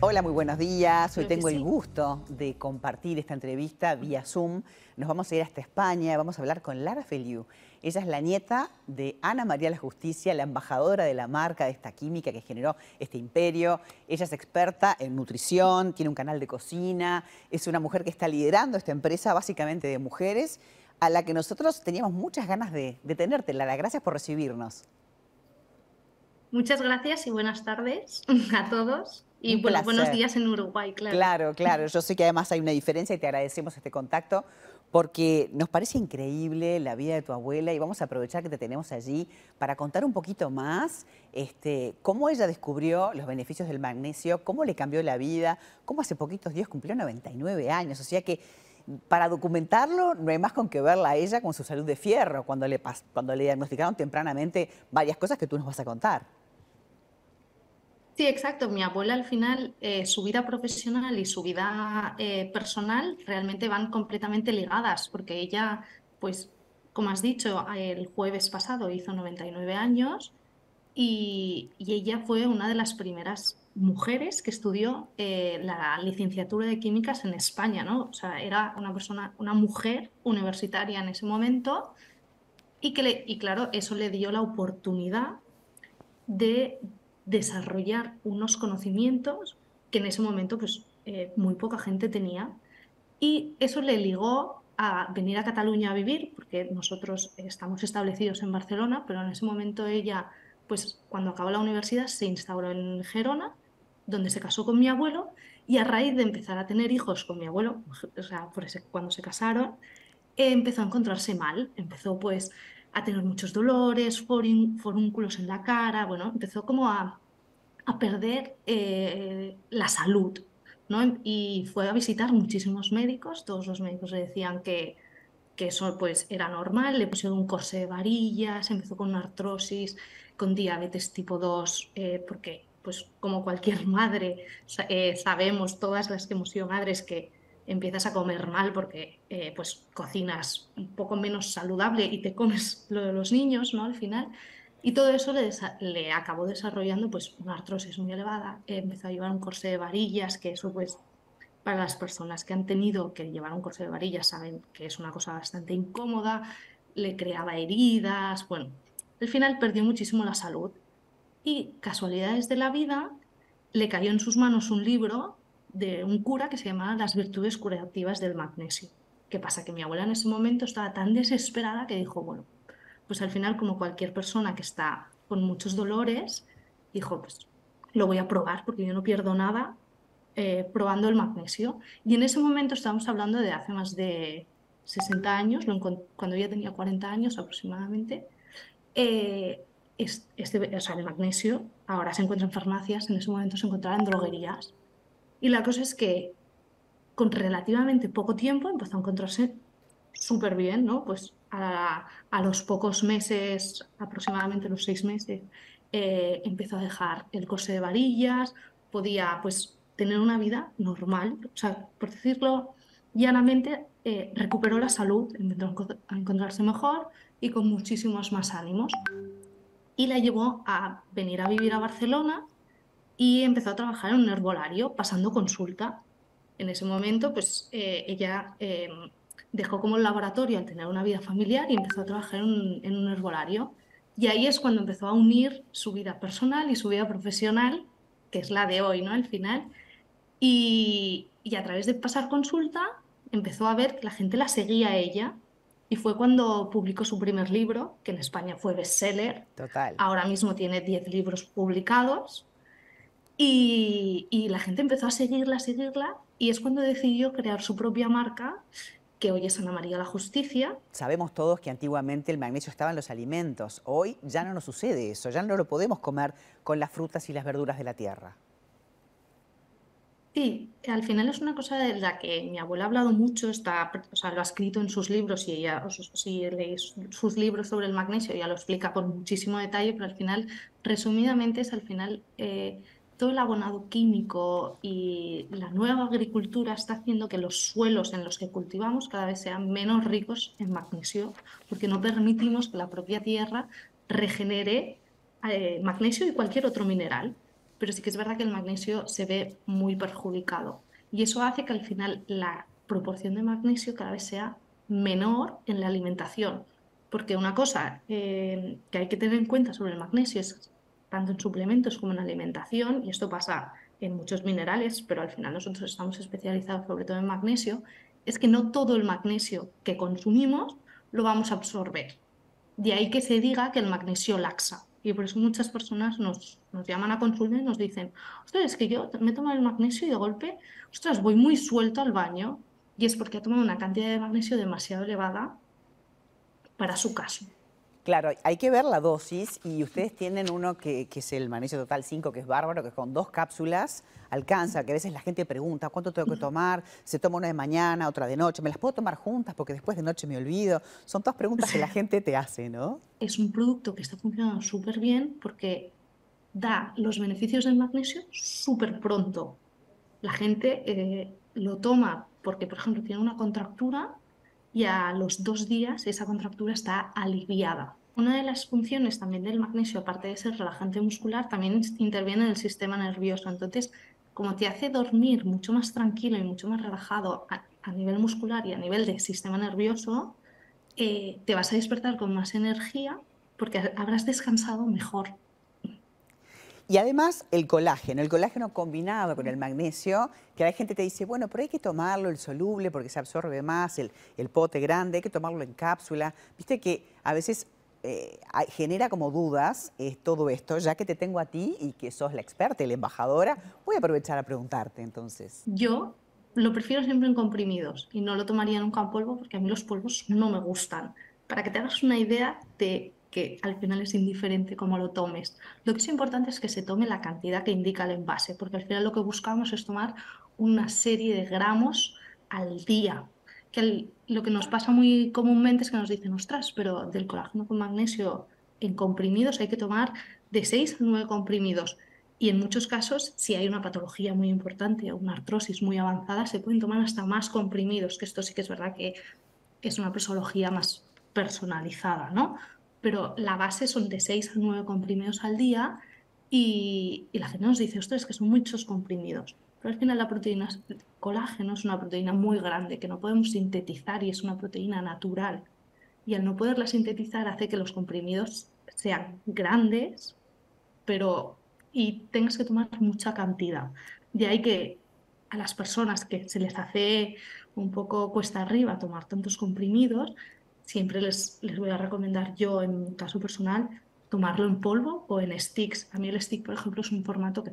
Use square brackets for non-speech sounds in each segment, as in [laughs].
Hola, muy buenos días. Hoy tengo el gusto de compartir esta entrevista vía Zoom. Nos vamos a ir hasta España, vamos a hablar con Lara Feliu. Ella es la nieta de Ana María La Justicia, la embajadora de la marca de esta química que generó este imperio. Ella es experta en nutrición, tiene un canal de cocina, es una mujer que está liderando esta empresa básicamente de mujeres, a la que nosotros teníamos muchas ganas de, de tenerte. Lara, gracias por recibirnos. Muchas gracias y buenas tardes [laughs] a todos. Y buenos días en Uruguay, claro. Claro, claro. [laughs] Yo sé que además hay una diferencia y te agradecemos este contacto porque nos parece increíble la vida de tu abuela y vamos a aprovechar que te tenemos allí para contar un poquito más este, cómo ella descubrió los beneficios del magnesio, cómo le cambió la vida, cómo hace poquitos días cumplió 99 años. O sea que para documentarlo no hay más con que verla a ella con su salud de fierro, cuando le, cuando le diagnosticaron tempranamente varias cosas que tú nos vas a contar. Sí, exacto. Mi abuela al final, eh, su vida profesional y su vida eh, personal realmente van completamente ligadas, porque ella, pues, como has dicho, el jueves pasado hizo 99 años y, ella fue una de las primeras mujeres que estudió eh, la licenciatura de químicas en España, ¿no? O sea, era una persona, una mujer universitaria en ese momento y que le, y claro, eso le dio la oportunidad de desarrollar unos conocimientos que en ese momento pues, eh, muy poca gente tenía. Y eso le ligó a venir a Cataluña a vivir, porque nosotros estamos establecidos en Barcelona, pero en ese momento ella, pues cuando acabó la universidad, se instauró en Gerona, donde se casó con mi abuelo, y a raíz de empezar a tener hijos con mi abuelo, o sea, por ese, cuando se casaron, empezó a encontrarse mal, empezó pues a tener muchos dolores, forúnculos en la cara, bueno, empezó como a, perder eh, la salud, ¿no? Y fue a visitar muchísimos médicos, todos los médicos le decían que, que eso pues era normal, le pusieron un corsé de varillas, empezó con una artrosis, con diabetes tipo 2, eh, porque pues como cualquier [laughs] madre eh, sabemos todas las que hemos sido madres que empiezas a comer mal porque eh, pues cocinas un poco menos saludable y te comes [laughs] lo de los niños, ¿no? Al final. Y todo eso le, le acabó desarrollando pues una artrosis muy elevada, empezó a llevar un corsé de varillas, que eso pues para las personas que han tenido que llevar un corsé de varillas saben que es una cosa bastante incómoda, le creaba heridas, bueno, al final perdió muchísimo la salud y casualidades de la vida le cayó en sus manos un libro de un cura que se llamaba Las virtudes curativas del magnesio. ¿Qué pasa? Que mi abuela en ese momento estaba tan desesperada que dijo, bueno, pues al final como cualquier persona que está con muchos dolores, dijo, pues lo voy a probar porque yo no pierdo nada eh, probando el magnesio. Y en ese momento estábamos hablando de hace más de 60 años, cuando ella tenía 40 años aproximadamente. Eh, este, o sea, el magnesio ahora se encuentra en farmacias, en ese momento se encontraba en droguerías. Y la cosa es que con relativamente poco tiempo empezó a encontrarse súper bien, ¿no? Pues a, los pocos meses, aproximadamente los seis meses, eh, empezó a dejar el corsé de varillas, podía pues tener una vida normal, o sea, por decirlo llanamente, eh, recuperó la salud, empezó a encontrarse mejor y con muchísimos más ánimos. Y la llevó a venir a vivir a Barcelona y empezó a trabajar en un herbolario pasando consulta. En ese momento, pues eh, ella eh, dejó como el laboratorio al tener una vida familiar y empezó a trabajar en un, herbolario. Y ahí es cuando empezó a unir su vida personal y su vida profesional, que es la de hoy, ¿no? Al final. Y, y a través de pasar consulta, empezó a ver que la gente la seguía a ella. Y fue cuando publicó su primer libro, que en España fue bestseller. Total. Ahora mismo tiene 10 libros publicados y, la gente empezó a seguirla, a seguirla, y es cuando decidió crear su propia marca, que hoy es Ana María la Justicia. Sabemos todos que antiguamente el magnesio estaba en los alimentos. Hoy ya no nos sucede eso, ya no lo podemos comer con las frutas y las verduras de la tierra. Sí, al final es una cosa de la que mi abuela ha hablado mucho, está, o sea, lo ha escrito en sus libros y ella, si leéis sus libros sobre el magnesio, ya lo explica con muchísimo detalle, pero al final, resumidamente, es al final eh, todo el abonado químico y la nueva agricultura está haciendo que los suelos en los que cultivamos cada vez sean menos ricos en magnesio, porque no permitimos que la propia tierra regenere eh, magnesio y cualquier otro mineral. pero sí que es verdad que el magnesio se ve muy perjudicado. Y eso hace que al final la proporción de magnesio cada vez sea menor en la alimentación. Porque una cosa eh, que hay que tener en cuenta sobre el magnesio es tanto en suplementos como en alimentación, y esto pasa en muchos minerales, pero al final nosotros estamos especializados sobre todo en magnesio, es que no todo el magnesio que consumimos lo vamos a absorber. De ahí que se diga que el magnesio laxa. Y por eso muchas personas nos, nos llaman a consulta y nos dicen, ostras, es que yo me tomo el magnesio y de golpe, ostras, voy muy suelto al baño. Y es porque ha tomado una cantidad de magnesio demasiado elevada para su caso. Claro, hay que ver la dosis y ustedes tienen uno que, es el magnesio total 5, que es bárbaro, que con dos cápsulas alcanza, que a veces la gente pregunta cuánto tengo que tomar, se toma una de mañana, otra de noche, ¿me las puedo tomar juntas porque después de noche me olvido? Son todas preguntas que la gente te hace, ¿no? Es un producto que está funcionando súper bien porque da los beneficios del magnesio súper pronto. La gente eh, lo toma porque, por ejemplo, tiene una contractura y a los dos días esa contractura está aliviada. Una de las funciones también del magnesio, aparte de ser relajante muscular, también interviene en el sistema nervioso. Entonces, como te hace dormir mucho más tranquilo y mucho más relajado a, nivel muscular y a nivel de sistema nervioso, eh, te vas a despertar con más energía porque habrás descansado mejor. Y además el colágeno, el colágeno combinado con el magnesio, que la gente te dice, bueno, pero hay que tomarlo el soluble porque se absorbe más, el, pote grande, hay que tomarlo en cápsula. Viste que a veces eh, genera como dudas eh, todo esto, ya que te tengo a ti y que sos la experta la embajadora, voy a aprovechar a preguntarte entonces. Yo lo prefiero siempre en comprimidos y no lo tomaría nunca en polvo porque a mí los polvos no me gustan. Para que te hagas una idea de que al final es indiferente cómo lo tomes. Lo que es importante es que se tome la cantidad que indica el envase, porque al final lo que buscamos es tomar una serie de gramos al día. Que lo que nos pasa muy comúnmente es que nos dicen, ostras, pero del colágeno con magnesio en comprimidos hay que tomar de 6 a 9 comprimidos. Y en muchos casos, si hay una patología muy importante o una artrosis muy avanzada, se pueden tomar hasta más comprimidos, que esto sí que es verdad que es una presología más personalizada, ¿no? Pero la base son de 6 a 9 comprimidos al día y, la gente nos dice, es que son muchos comprimidos. Pero al final la proteína colágeno es una proteína muy grande que no podemos sintetizar y es una proteína natural. Y al no poderla sintetizar hace que los comprimidos sean grandes, pero y tengas que tomar mucha cantidad. De ahí que a las personas que se les hace un poco cuesta arriba tomar tantos comprimidos, siempre les, les voy a recomendar yo, en mi caso personal, tomarlo en polvo o en sticks. A mí el stick, por ejemplo, es un formato que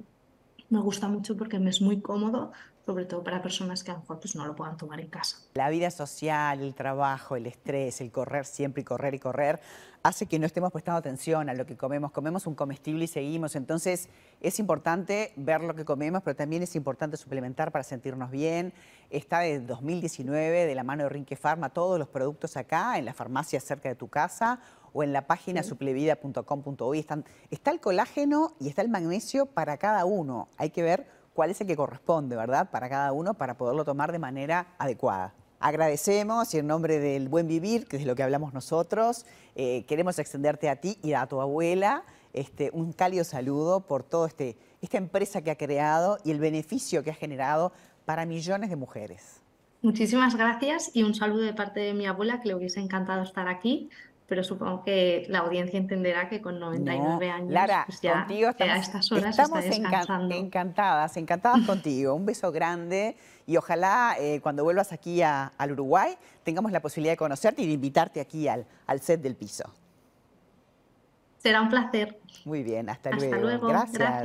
me gusta mucho porque me es muy cómodo, sobre todo para personas que a lo mejor pues, no lo puedan tomar en casa. La vida social, el trabajo, el estrés, el correr siempre y correr y correr, hace que no estemos prestando atención a lo que comemos. Comemos un comestible y seguimos. Entonces es importante ver lo que comemos, pero también es importante suplementar para sentirnos bien. Está desde 2019 de la mano de Rinque Pharma todos los productos acá en la farmacia cerca de tu casa o en la página suplevida.com.uy. Está el colágeno y está el magnesio para cada uno. Hay que ver cuál es el que corresponde, ¿verdad? Para cada uno, para poderlo tomar de manera adecuada. Agradecemos y en nombre del buen vivir, que es de lo que hablamos nosotros, eh, queremos extenderte a ti y a tu abuela este, un cálido saludo por toda este, esta empresa que ha creado y el beneficio que ha generado para millones de mujeres. Muchísimas gracias y un saludo de parte de mi abuela, que le hubiese encantado estar aquí pero supongo que la audiencia entenderá que con 99 años Lara, pues ya, contigo estamos, a estas horas estamos encantadas, encantadas [laughs] contigo. Un beso grande y ojalá eh, cuando vuelvas aquí al Uruguay tengamos la posibilidad de conocerte y de invitarte aquí al, al set del piso. Será un placer. Muy bien, hasta, hasta luego. Gracias.